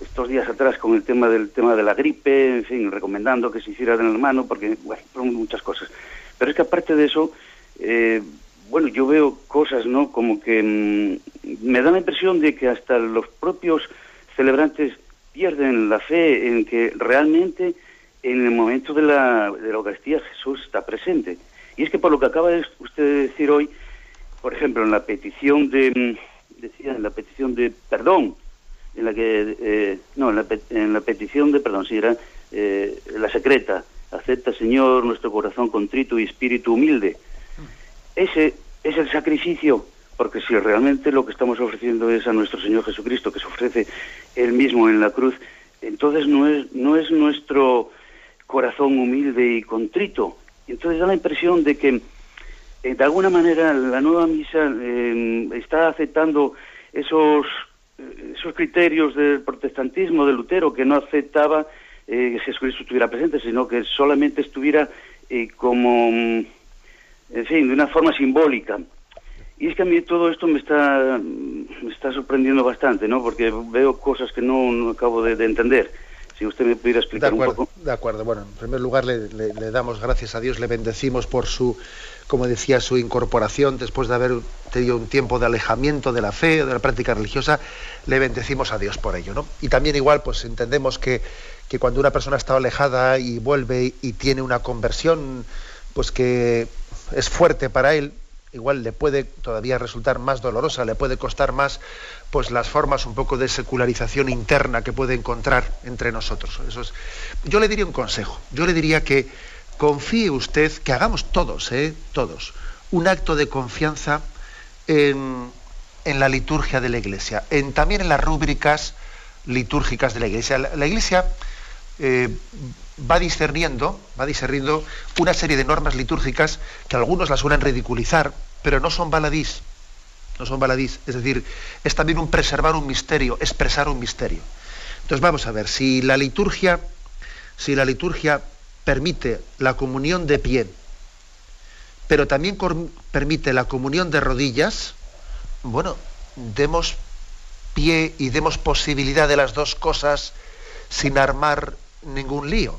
estos días atrás con el tema del tema de la gripe, en fin, recomendando que se hiciera en la mano, porque, bueno, muchas cosas. Pero es que aparte de eso, eh, bueno, yo veo cosas, ¿no? Como que mm, me da la impresión de que hasta los propios celebrantes pierden la fe en que realmente en el momento de la, de la Eucaristía Jesús está presente. Y es que por lo que acaba de usted de decir hoy, por ejemplo, en la petición de, mm, decía, en la petición de perdón, en la que, eh, no, en la, en la petición de perdón, sí, era eh, la secreta, acepta Señor nuestro corazón contrito y espíritu humilde. Ese es el sacrificio, porque si realmente lo que estamos ofreciendo es a nuestro Señor Jesucristo, que se ofrece Él mismo en la cruz, entonces no es, no es nuestro corazón humilde y contrito. Entonces da la impresión de que, eh, de alguna manera, la nueva misa eh, está aceptando esos, eh, esos criterios del protestantismo de Lutero, que no aceptaba eh, que Jesucristo estuviera presente, sino que solamente estuviera eh, como, mm, en fin, de una forma simbólica. Y es que a mí todo esto me está, me está sorprendiendo bastante, ¿no? Porque veo cosas que no, acabo de entender. Si usted me pudiera explicar acuerdo, un poco. De acuerdo, bueno, en primer lugar le, le, le, damos gracias a Dios, le bendecimos por su, como decía, su incorporación después de haber tenido un tiempo de alejamiento de la fe, de la práctica religiosa, le bendecimos a Dios por ello, ¿no? Y también igual, pues entendemos que, que cuando una persona está alejada y vuelve y tiene una conversión, pues que es fuerte para él, igual le puede todavía resultar más dolorosa, le puede costar más pues las formas un poco de secularización interna que puede encontrar entre nosotros. Eso es, yo le diría un consejo, yo le diría que confíe usted, que hagamos todos, ¿eh? todos, un acto de confianza en, en, la liturgia de la Iglesia, en, también en las rúbricas litúrgicas de la Iglesia. La, Iglesia eh, va discerniendo, va discerniendo una serie de normas litúrgicas que algunos las suelen ridiculizar, pero no son baladís, no son baladís, es decir, es también un preservar un misterio, expresar un misterio. Entonces vamos a ver, si la liturgia, si la liturgia permite la comunión de pie, pero también permite la comunión de rodillas, bueno, demos pie y demos posibilidad de las dos cosas sin armar ningún lío.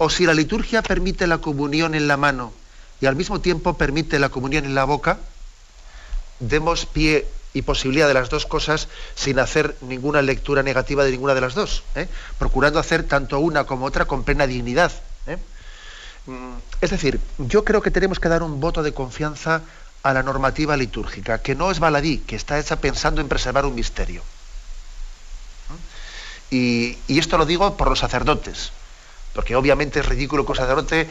¿Eh? O si la liturgia permite la comunión en la mano y al mismo tiempo permite la comunión en la boca, demos pie y posibilidad de las dos cosas sin hacer ninguna lectura negativa de ninguna de las dos, ¿eh? procurando hacer tanto una como otra con plena dignidad. ¿eh? Es decir, yo creo que tenemos que dar un voto de confianza a la normativa litúrgica, que no es baladí, que está hecha pensando en preservar un misterio. Y, y, esto lo digo por los sacerdotes, porque obviamente es ridículo que un sacerdote,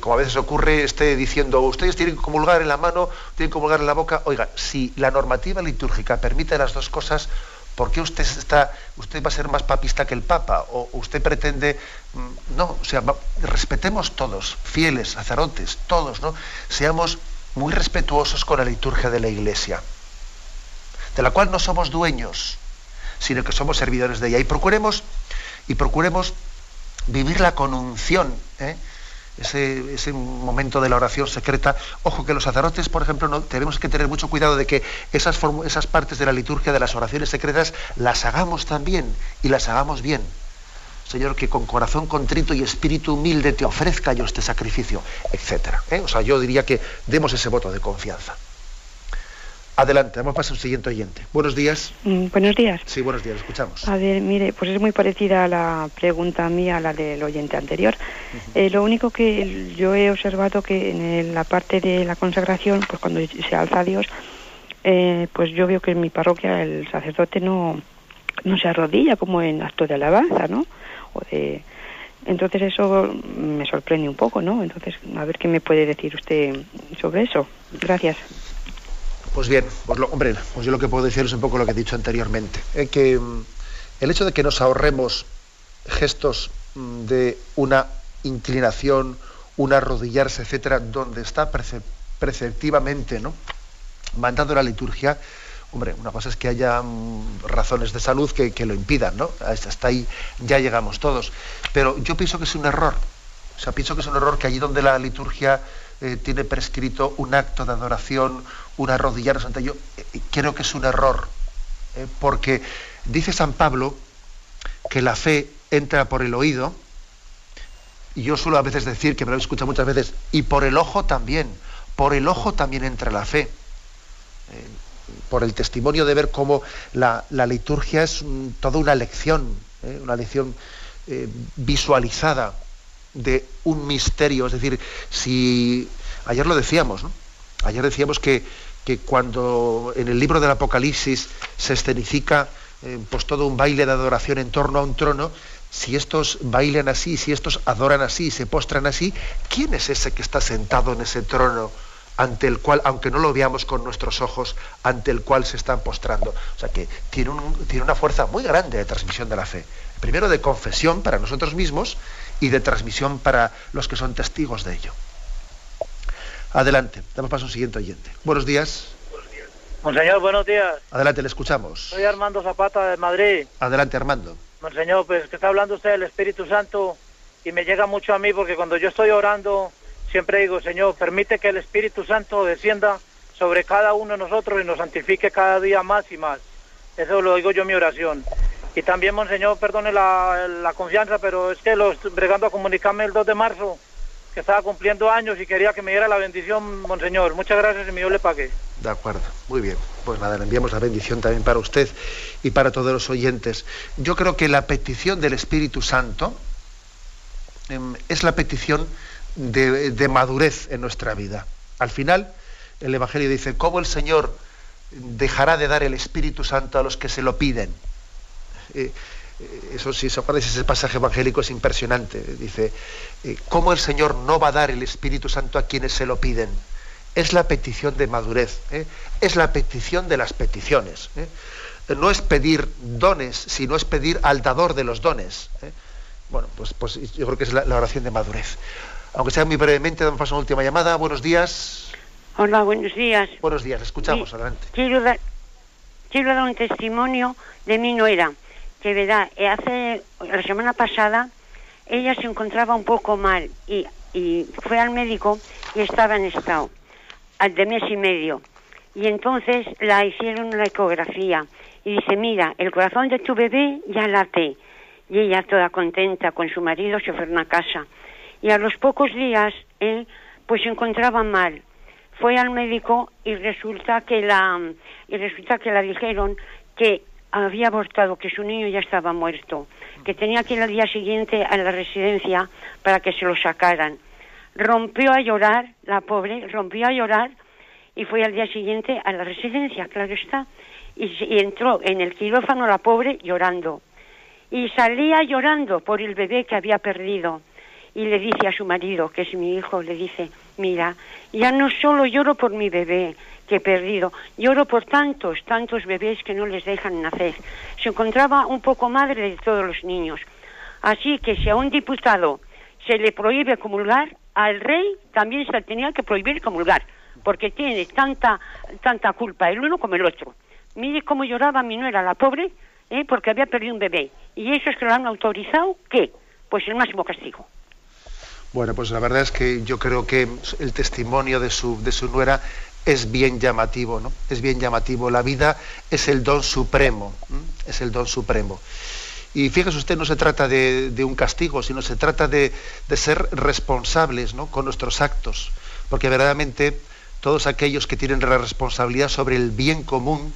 como a veces ocurre, esté diciendo, ustedes tienen que comulgar en la mano, tienen que comulgar en la boca. Oiga, si la normativa litúrgica permite las dos cosas, ¿por qué usted, está, usted va a ser más papista que el Papa? ¿O usted pretende.? No, o sea, respetemos todos, fieles, sacerdotes, todos, ¿no? Seamos muy respetuosos con la liturgia de la Iglesia, de la cual no somos dueños sino que somos servidores de ella. Y procuremos, y procuremos vivirla con unción, ¿eh? ese, ese, momento de la oración secreta. Ojo que los sacerdotes, por ejemplo, no, tenemos que tener mucho cuidado de que esas, esas partes de la liturgia de las oraciones secretas las hagamos también y las hagamos bien. Señor, que con corazón contrito y espíritu humilde te ofrezca yo este sacrificio, etc. ¿eh? O sea, yo diría que demos ese voto de confianza. Adelante, vamos a pasar al siguiente oyente. Buenos días. Mm, buenos días. Sí, buenos días, escuchamos. A ver, mire, pues es muy parecida a la pregunta mía a la del oyente anterior. Uh -huh. eh, lo único que yo he observado que en la parte de la consagración, pues cuando se alza a Dios, eh, pues yo veo que en mi parroquia el sacerdote no, no se arrodilla como en acto de alabanza, ¿no? O de, entonces eso me sorprende un poco, ¿no? Entonces, a ver qué me puede decir usted sobre eso. Gracias. Pues bien, pues hombre, pues yo lo que puedo decir es un poco lo que he dicho anteriormente, eh, que mm, el hecho de que nos ahorremos gestos mm, de una inclinación, un arrodillarse, etcétera, donde está preceptivamente, ¿no? mandando la liturgia, hombre, una cosa es que haya mm, razones de salud que, que, lo impidan, ¿no? Hasta ahí ya llegamos todos. Pero yo pienso que es un error. O sea, pienso que es un error que allí donde la liturgia eh, tiene prescrito un acto de adoración, un arrodillarse ante yo, eh, creo que es un error. Eh, porque dice San Pablo que la fe entra por el oído, y yo suelo a veces decir, que me lo he escuchado muchas veces, y por el ojo también, por el ojo también entra la fe. Por el testimonio de ver cómo la, liturgia es toda una lección, una lección visualizada de un misterio. Es decir, si ayer lo decíamos, ¿no? ayer decíamos que, que, cuando en el libro del Apocalipsis se escenifica pues todo un baile de adoración en torno a un trono, si estos bailan así, si estos adoran así, se postran así, ¿quién es ese que está sentado en ese trono? ante el cual, aunque no lo veamos con nuestros ojos, ante el cual se están postrando. O sea que tiene, un, tiene una fuerza muy grande de transmisión de la fe. Primero de confesión para nosotros mismos y de transmisión para los que son testigos de ello. Adelante, damos paso al siguiente oyente. Buenos días. Monseñor, buenos días. Adelante, le escuchamos. Soy Armando Zapata de Madrid. Adelante, Armando. Monseñor, pues que está hablando usted del Espíritu Santo y me llega mucho a mí porque cuando yo estoy orando siempre digo, Señor, permite que el Espíritu Santo descienda sobre cada uno de nosotros y nos santifique cada día más y más. Eso lo digo yo en mi oración. Y también, Monseñor, perdone la, confianza, pero es que los bregando a comunicarme el 2 de marzo, que estaba cumpliendo años y quería que me diera la bendición, Monseñor. Muchas gracias y mi Dios le pague. De acuerdo, muy bien. Pues nada, le enviamos la bendición también para usted y para todos los oyentes. Yo creo que la petición del Espíritu Santo em, es la petición de madurez en nuestra vida. Al final, el Evangelio dice, ¿cómo el Señor dejará de dar el Espíritu Santo a los que se lo piden? Eh, eh, eso sí, acuerdan, ese pasaje evangélico es impresionante. Dice, eh, ¿cómo el Señor no va a dar el Espíritu Santo a quienes se lo piden? Es la petición de madurez, es la petición de las peticiones. No es pedir dones, sino es pedir al dador de los dones. Bueno, pues, pues, yo creo que es la, oración de madurez. Aunque sea muy brevemente, damos paso a una última llamada. Buenos días. Hola, buenos días. Buenos días, escuchamos, adelante. Quiero dar, quiero dar un testimonio de mi nuera que eh, hace la semana pasada ella se encontraba un poco mal y, y fue al médico y estaba en estado de mes y medio. Y entonces la hicieron una ecografía y dice, mira, el corazón de tu bebé ya late. Y ella toda contenta con su marido se fue a una casa. Y a los pocos días, él pues se encontraba mal. Fue al médico y resulta que la, y resulta que la dijeron que había abortado, que su niño ya estaba muerto, que tenía que ir al día siguiente a la residencia para que se lo sacaran. Rompió a llorar, la pobre, rompió a llorar y fue al día siguiente a la residencia, claro está, y, y entró en el quirófano la pobre llorando. Y salía llorando por el bebé que había perdido. Y le dice a su marido, que es mi hijo, le dice, mira, ya no solo lloro por mi bebé, que he perdido. Lloro por tantos, tantos bebés que no les dejan nacer. Se encontraba un poco madre de todos los niños. Así que si a un diputado se le prohíbe comulgar, al rey también se tenía que prohibir comulgar, porque tiene tanta, tanta culpa el uno como el otro. Mire cómo lloraba mi nuera, la pobre, ¿eh? porque había perdido un bebé. Y eso es que lo han autorizado, ¿qué? Pues el máximo castigo. Bueno, pues la verdad es que yo creo que el testimonio de su, de su nuera es bien llamativo, ¿no? Es bien llamativo. La vida es el don supremo, es el don supremo. Y fíjese usted, no se trata de, un castigo, sino se trata de, ser responsables ¿no? con nuestros actos, porque verdaderamente todos aquellos que tienen la responsabilidad sobre el bien común,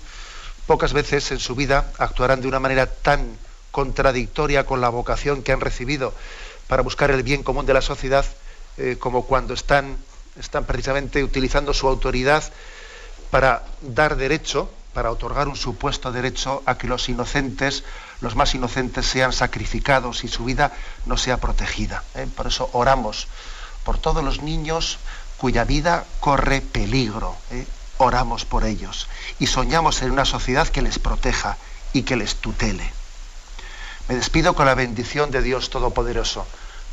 pocas veces en su vida actuarán de una manera tan contradictoria con la vocación que han recibido para buscar el bien común de la sociedad, eh, como cuando están están precisamente utilizando su autoridad para dar derecho, para otorgar un supuesto derecho a que los inocentes, los más inocentes, sean sacrificados y su vida no sea protegida. ¿eh? Por eso oramos por todos los niños cuya vida corre peligro. ¿eh? Oramos por ellos y soñamos en una sociedad que les proteja y que les tutele. Me despido con la bendición de Dios Todopoderoso,